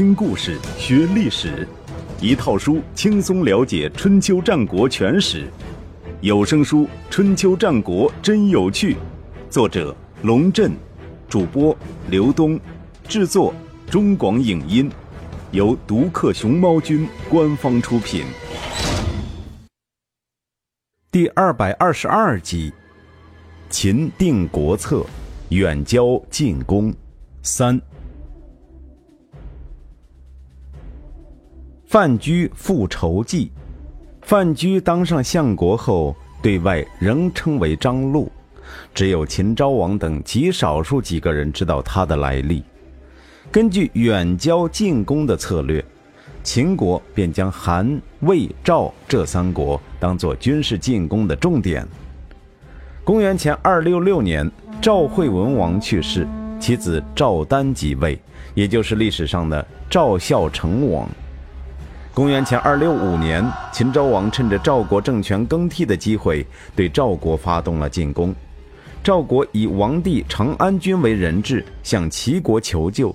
听故事学历史，一套书轻松了解春秋战国全史。有声书《春秋战国真有趣》，作者龙震，主播刘东，制作中广影音，由独克熊猫君官方出品。第二百二十二集：秦定国策，远交近攻三。范雎复仇记。范雎当上相国后，对外仍称为张禄，只有秦昭王等极少数几个人知道他的来历。根据远交近攻的策略，秦国便将韩、魏、赵这三国当作军事进攻的重点。公元前二六六年，赵惠文王去世，其子赵丹即位，也就是历史上的赵孝成王。公元前二六五年，秦昭王趁着赵国政权更替的机会，对赵国发动了进攻。赵国以王弟长安君为人质，向齐国求救。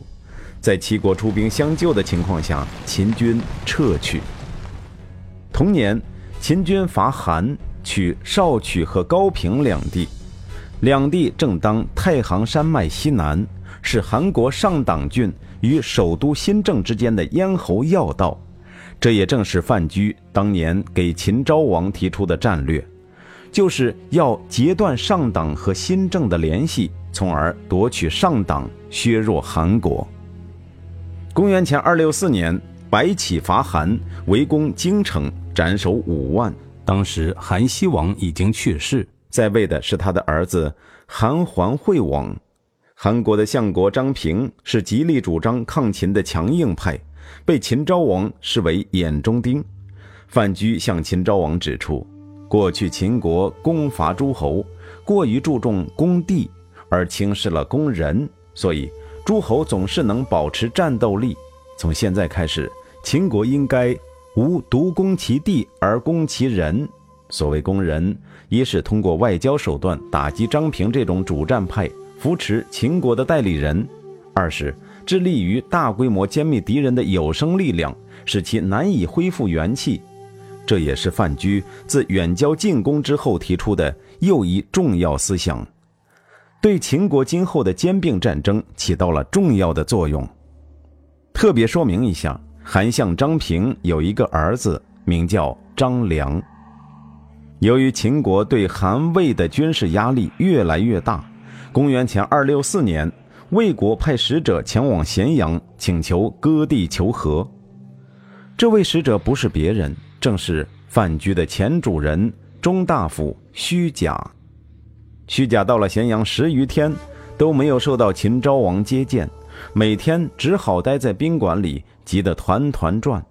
在齐国出兵相救的情况下，秦军撤去。同年，秦军伐韩，取少曲和高平两地。两地正当太行山脉西南，是韩国上党郡与首都新郑之间的咽喉要道。这也正是范雎当年给秦昭王提出的战略，就是要截断上党和新政的联系，从而夺取上党，削弱韩国。公元前二六四年，白起伐韩，围攻京城，斩首五万。当时韩熙王已经去世，在位的是他的儿子韩桓惠王。韩国的相国张平是极力主张抗秦的强硬派。被秦昭王视为眼中钉，范雎向秦昭王指出，过去秦国攻伐诸侯过于注重攻地，而轻视了攻人，所以诸侯总是能保持战斗力。从现在开始，秦国应该无独攻其地而攻其人。所谓攻人，一是通过外交手段打击张平这种主战派，扶持秦国的代理人；二是。致力于大规模歼灭敌人的有生力量，使其难以恢复元气。这也是范雎自远交近攻之后提出的又一重要思想，对秦国今后的兼并战争起到了重要的作用。特别说明一下，韩相张平有一个儿子，名叫张良。由于秦国对韩魏的军事压力越来越大，公元前二六四年。魏国派使者前往咸阳，请求割地求和。这位使者不是别人，正是范雎的前主人中大夫虚假。虚假到了咸阳十余天，都没有受到秦昭王接见，每天只好待在宾馆里，急得团团转。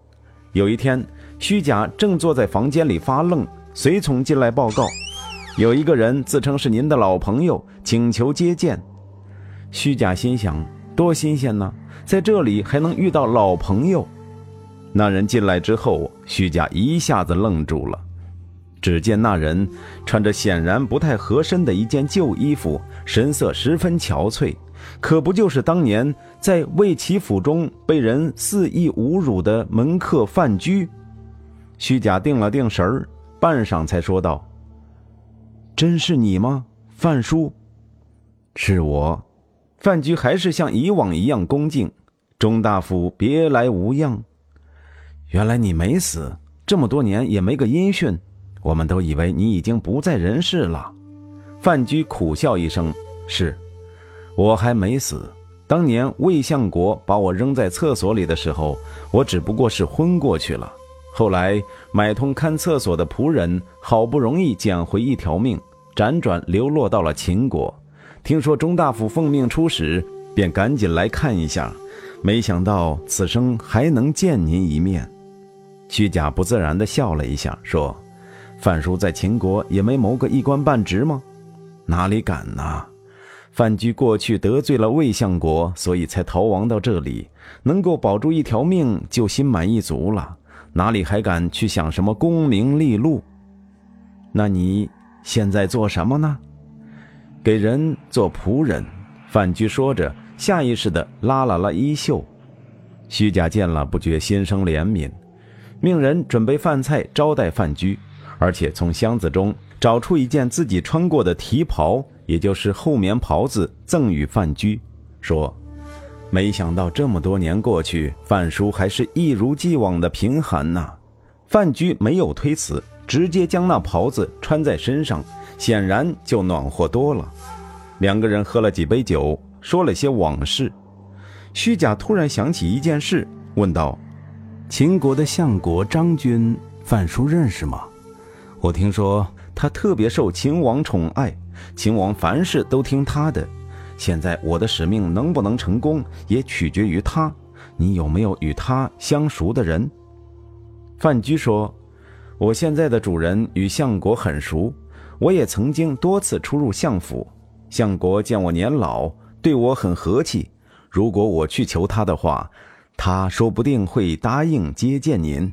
有一天，虚假正坐在房间里发愣，随从进来报告，有一个人自称是您的老朋友，请求接见。虚假心想：多新鲜呢，在这里还能遇到老朋友。那人进来之后，虚假一下子愣住了。只见那人穿着显然不太合身的一件旧衣服，神色十分憔悴，可不就是当年在魏齐府中被人肆意侮辱的门客范雎？虚假定了定神儿，半晌才说道：“真是你吗，范叔？是我。”范雎还是像以往一样恭敬。钟大夫别来无恙，原来你没死，这么多年也没个音讯，我们都以为你已经不在人世了。范雎苦笑一声：“是，我还没死。当年魏相国把我扔在厕所里的时候，我只不过是昏过去了。后来买通看厕所的仆人，好不容易捡回一条命，辗转流落到了秦国。”听说钟大夫奉命出使，便赶紧来看一下，没想到此生还能见您一面。虚假不自然地笑了一下，说：“范叔在秦国也没谋个一官半职吗？哪里敢呐！范雎过去得罪了魏相国，所以才逃亡到这里，能够保住一条命就心满意足了，哪里还敢去想什么功名利禄？那你现在做什么呢？”给人做仆人，范雎说着，下意识地拉了拉衣袖。虚假见了，不觉心生怜悯，命人准备饭菜招待范雎，而且从箱子中找出一件自己穿过的提袍，也就是厚棉袍子，赠与范雎，说：“没想到这么多年过去，范叔还是一如既往的贫寒呐。”范雎没有推辞，直接将那袍子穿在身上，显然就暖和多了。两个人喝了几杯酒，说了些往事。虚假突然想起一件事，问道：“秦国的相国张军，范叔认识吗？我听说他特别受秦王宠爱，秦王凡事都听他的。现在我的使命能不能成功，也取决于他。你有没有与他相熟的人？”范雎说：“我现在的主人与相国很熟，我也曾经多次出入相府。相国见我年老，对我很和气。”如果我去求他的话，他说不定会答应接见您。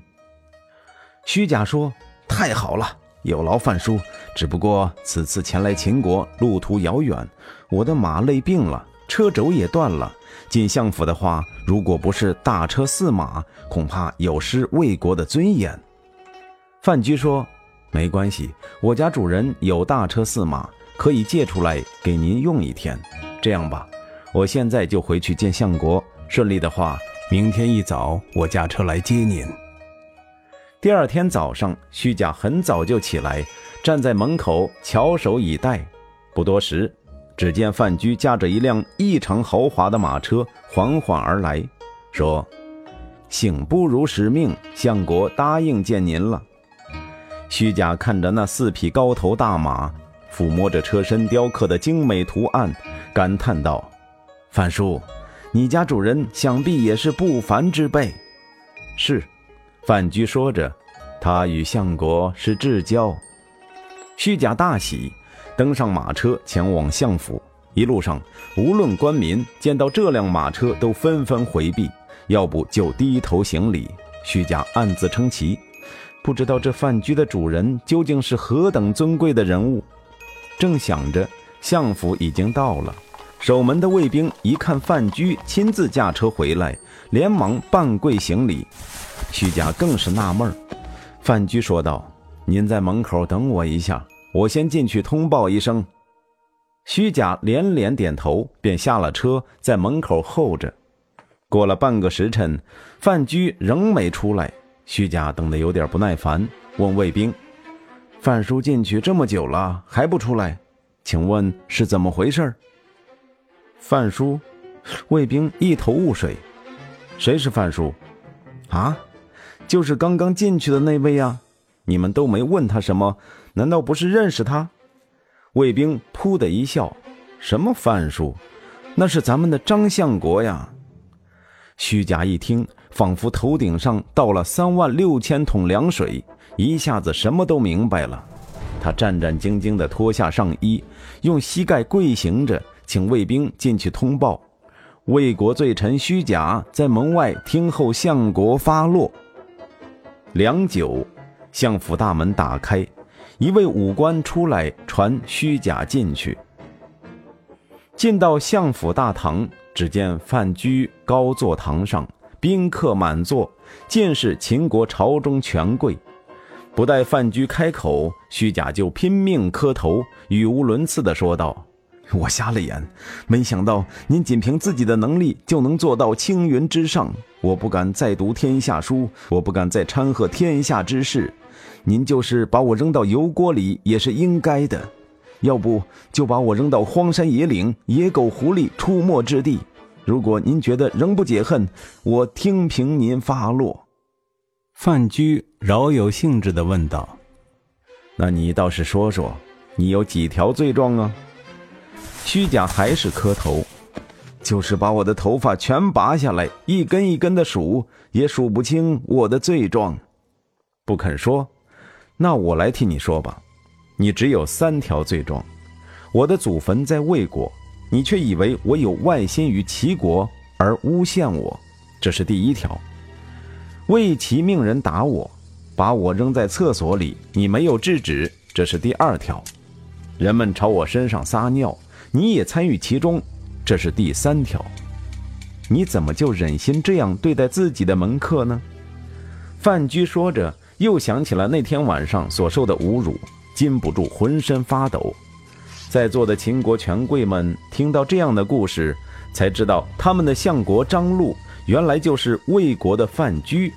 虚假说：“太好了，有劳范叔。只不过此次前来秦国，路途遥远，我的马累病了，车轴也断了。进相府的话，如果不是大车驷马，恐怕有失魏国的尊严。”范雎说：“没关系，我家主人有大车驷马，可以借出来给您用一天。这样吧。”我现在就回去见相国，顺利的话，明天一早我驾车来接您。第二天早上，虚假很早就起来，站在门口翘首以待。不多时，只见范雎驾着一辆异常豪华的马车缓缓而来，说：“幸不辱使命，相国答应见您了。”虚假看着那四匹高头大马，抚摸着车身雕刻的精美图案，感叹道。范叔，你家主人想必也是不凡之辈。是，范雎说着，他与相国是至交。虚假大喜，登上马车前往相府。一路上，无论官民见到这辆马车，都纷纷回避，要不就低头行礼。虚假暗自称奇，不知道这范雎的主人究竟是何等尊贵的人物。正想着，相府已经到了。守门的卫兵一看范雎亲自驾车回来，连忙半跪行礼。虚假更是纳闷儿。范雎说道：“您在门口等我一下，我先进去通报一声。”虚假连连点头，便下了车，在门口候着。过了半个时辰，范雎仍没出来。虚假等得有点不耐烦，问卫兵：“范叔进去这么久了还不出来，请问是怎么回事？”范叔，卫兵一头雾水。谁是范叔？啊，就是刚刚进去的那位呀。你们都没问他什么，难道不是认识他？卫兵噗的一笑：“什么范叔？那是咱们的张相国呀。”虚假一听，仿佛头顶上倒了三万六千桶凉水，一下子什么都明白了。他战战兢兢地脱下上衣，用膝盖跪行着。请卫兵进去通报，魏国罪臣虚假在门外听候相国发落。良久，相府大门打开，一位武官出来传虚假进去。进到相府大堂，只见范雎高坐堂上，宾客满座，尽是秦国朝中权贵。不待范雎开口，虚假就拼命磕头，语无伦次地说道。我瞎了眼，没想到您仅凭自己的能力就能做到青云之上。我不敢再读天下书，我不敢再掺和天下之事。您就是把我扔到油锅里也是应该的，要不就把我扔到荒山野岭、野狗狐狸出没之地。如果您觉得仍不解恨，我听凭您发落。范雎饶有兴致地问道：“那你倒是说说，你有几条罪状啊？”虚假还是磕头，就是把我的头发全拔下来，一根一根的数，也数不清我的罪状。不肯说，那我来替你说吧。你只有三条罪状：我的祖坟在魏国，你却以为我有外心于齐国而诬陷我，这是第一条；魏齐命人打我，把我扔在厕所里，你没有制止，这是第二条；人们朝我身上撒尿。你也参与其中，这是第三条。你怎么就忍心这样对待自己的门客呢？范雎说着，又想起了那天晚上所受的侮辱，禁不住浑身发抖。在座的秦国权贵们听到这样的故事，才知道他们的相国张禄原来就是魏国的范雎，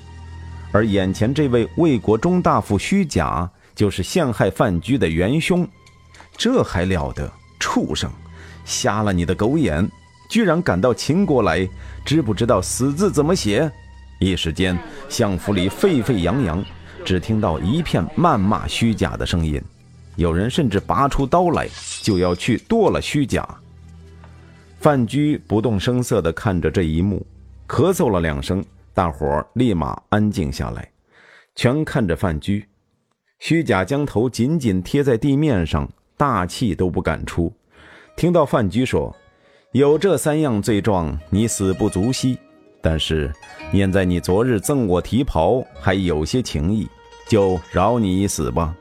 而眼前这位魏国中大夫虚假，就是陷害范雎的元凶。这还了得！畜生，瞎了你的狗眼！居然敢到秦国来，知不知道“死”字怎么写？一时间，相府里沸沸扬扬，只听到一片谩骂虚假的声音。有人甚至拔出刀来，就要去剁了虚假。范雎不动声色地看着这一幕，咳嗽了两声，大伙儿立马安静下来，全看着范雎。虚假将头紧紧贴在地面上，大气都不敢出。听到范雎说：“有这三样罪状，你死不足惜。但是念在你昨日赠我提袍，还有些情谊，就饶你一死吧。”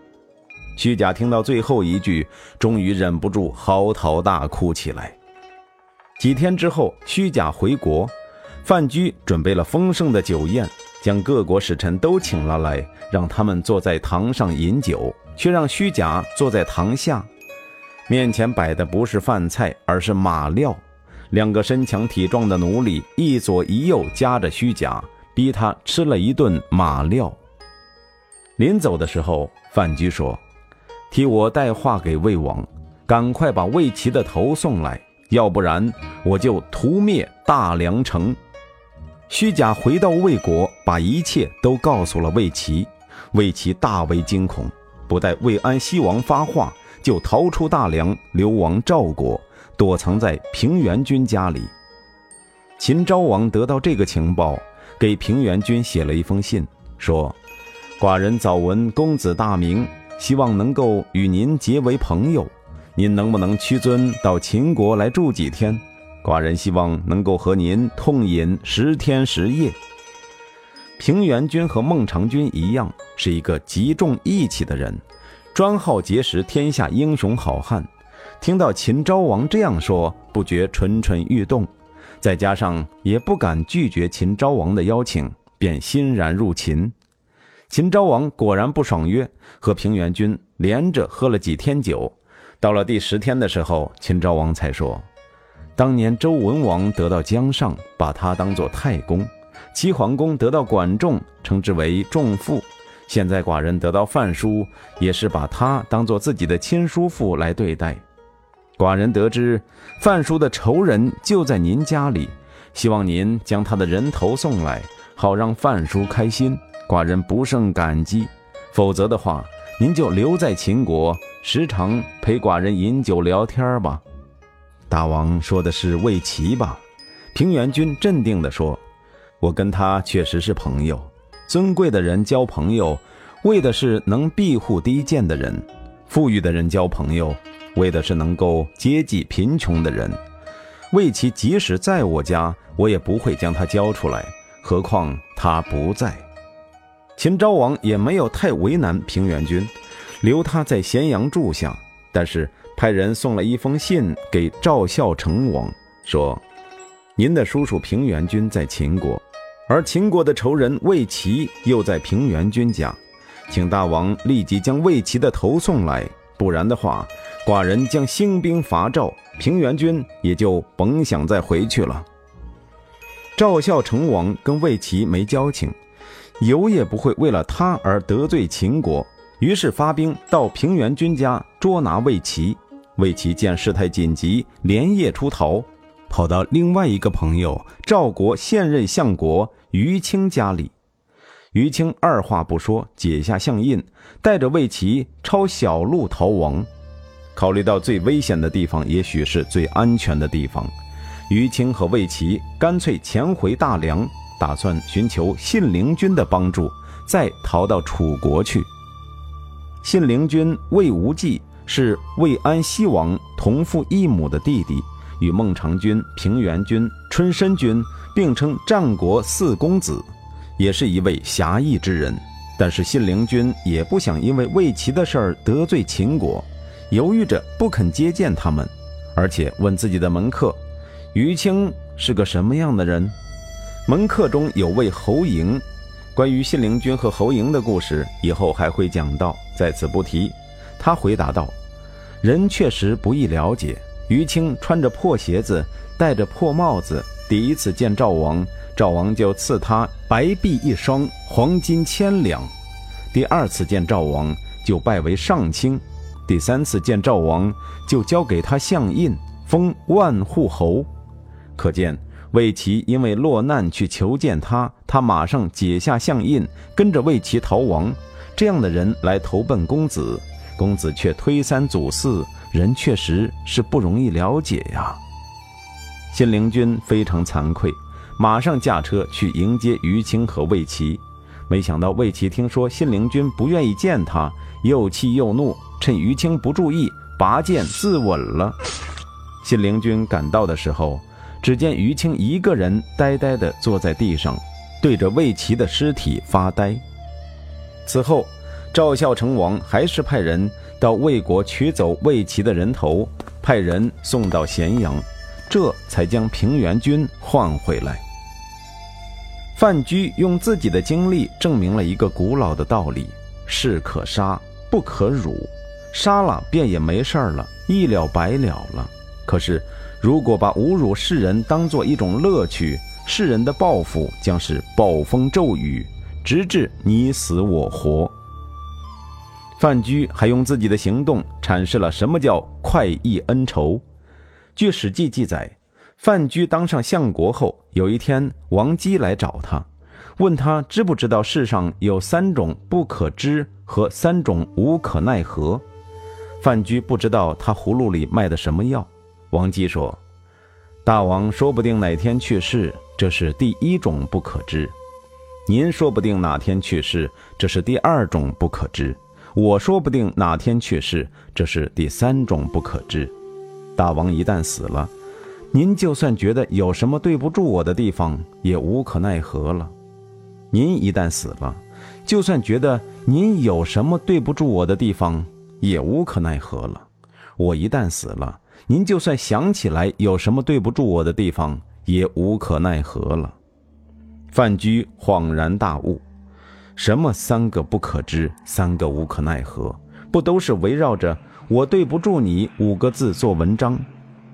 虚假听到最后一句，终于忍不住嚎啕大哭起来。几天之后，虚假回国，范雎准备了丰盛的酒宴，将各国使臣都请了来，让他们坐在堂上饮酒，却让虚假坐在堂下。面前摆的不是饭菜，而是马料。两个身强体壮的奴隶一左一右夹着虚假，逼他吃了一顿马料。临走的时候，范雎说。替我带话给魏王，赶快把魏齐的头送来，要不然我就屠灭大梁城。虚假回到魏国，把一切都告诉了魏齐，魏齐大为惊恐，不待魏安西王发话，就逃出大梁，流亡赵国，躲藏在平原君家里。秦昭王得到这个情报，给平原君写了一封信，说：“寡人早闻公子大名。”希望能够与您结为朋友，您能不能屈尊到秦国来住几天？寡人希望能够和您痛饮十天十夜。平原君和孟尝君一样，是一个极重义气的人，专好结识天下英雄好汉。听到秦昭王这样说，不觉蠢蠢欲动，再加上也不敢拒绝秦昭王的邀请，便欣然入秦。秦昭王果然不爽约，和平原君连着喝了几天酒。到了第十天的时候，秦昭王才说：“当年周文王得到姜尚，把他当做太公；齐桓公得到管仲，称之为仲父。现在寡人得到范叔，也是把他当做自己的亲叔父来对待。寡人得知范叔的仇人就在您家里，希望您将他的人头送来，好让范叔开心。”寡人不胜感激，否则的话，您就留在秦国，时常陪寡人饮酒聊天吧。大王说的是魏齐吧？平原君镇定地说：“我跟他确实是朋友。尊贵的人交朋友，为的是能庇护低贱的人；富裕的人交朋友，为的是能够接济贫穷的人。魏齐即使在我家，我也不会将他交出来，何况他不在。”秦昭王也没有太为难平原君，留他在咸阳住下，但是派人送了一封信给赵孝成王，说：“您的叔叔平原君在秦国，而秦国的仇人魏齐又在平原君家，请大王立即将魏齐的头送来，不然的话，寡人将兴兵伐赵，平原君也就甭想再回去了。”赵孝成王跟魏齐没交情。有也不会为了他而得罪秦国，于是发兵到平原君家捉拿魏齐。魏齐见事态紧急，连夜出逃，跑到另外一个朋友赵国现任相国于清家里。于清二话不说，解下相印，带着魏齐抄小路逃亡。考虑到最危险的地方，也许是最安全的地方，于清和魏齐干脆潜回大梁。打算寻求信陵君的帮助，再逃到楚国去。信陵君魏无忌是魏安西王同父异母的弟弟，与孟尝君、平原君、春申君并称战国四公子，也是一位侠义之人。但是信陵君也不想因为魏齐的事儿得罪秦国，犹豫着不肯接见他们，而且问自己的门客。于清是个什么样的人？门客中有位侯莹，关于信陵君和侯莹的故事，以后还会讲到，在此不提。他回答道：“人确实不易了解。于青穿着破鞋子，戴着破帽子，第一次见赵王，赵王就赐他白璧一双，黄金千两；第二次见赵王，就拜为上卿；第三次见赵王，就交给他相印，封万户侯。可见。”魏齐因为落难去求见他，他马上解下相印，跟着魏齐逃亡。这样的人来投奔公子，公子却推三阻四，人确实是不容易了解呀。信陵君非常惭愧，马上驾车去迎接于青和魏齐。没想到魏齐听说信陵君不愿意见他，又气又怒，趁于青不注意，拔剑自刎了。信陵君赶到的时候。只见于青一个人呆呆地坐在地上，对着魏齐的尸体发呆。此后，赵孝成王还是派人到魏国取走魏齐的人头，派人送到咸阳，这才将平原君换回来。范雎用自己的经历证明了一个古老的道理：士可杀，不可辱。杀了便也没事了，一了百了了。可是。如果把侮辱世人当做一种乐趣，世人的报复将是暴风骤雨，直至你死我活。范雎还用自己的行动阐释了什么叫快意恩仇。据《史记》记载，范雎当上相国后，有一天王姬来找他，问他知不知道世上有三种不可知和三种无可奈何。范雎不知道他葫芦里卖的什么药。王姬说：“大王说不定哪天去世，这是第一种不可知；您说不定哪天去世，这是第二种不可知；我说不定哪天去世，这是第三种不可知。大王一旦死了，您就算觉得有什么对不住我的地方，也无可奈何了；您一旦死了，就算觉得您有什么对不住我的地方，也无可奈何了；我一旦死了。”您就算想起来有什么对不住我的地方，也无可奈何了。范雎恍然大悟：什么三个不可知，三个无可奈何，不都是围绕着“我对不住你”五个字做文章？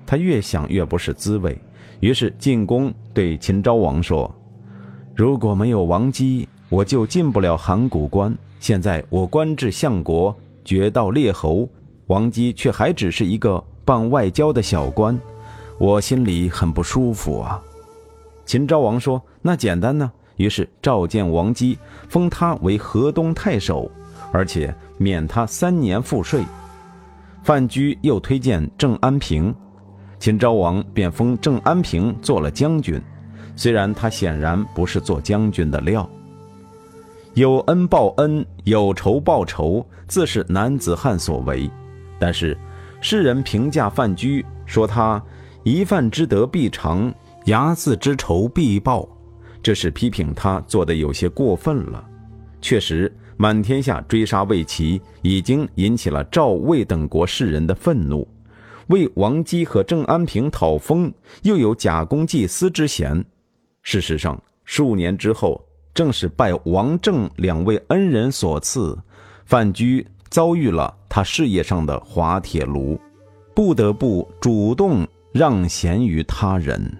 他越想越不是滋味，于是进宫对秦昭王说：“如果没有王姬，我就进不了函谷关。现在我官至相国，爵到列侯，王姬却还只是一个。”办外交的小官，我心里很不舒服啊。秦昭王说：“那简单呢。”于是召见王姬，封他为河东太守，而且免他三年赋税。范雎又推荐郑安平，秦昭王便封郑安平做了将军。虽然他显然不是做将军的料。有恩报恩，有仇报仇，自是男子汉所为。但是。世人评价范雎说他一饭之德必偿，睚眦之仇必报，这是批评他做的有些过分了。确实，满天下追杀魏齐，已经引起了赵魏等国士人的愤怒。为王姬和郑安平讨封，又有假公济私之嫌。事实上，数年之后，正是拜王郑两位恩人所赐，范雎。遭遇了他事业上的滑铁卢，不得不主动让贤于他人。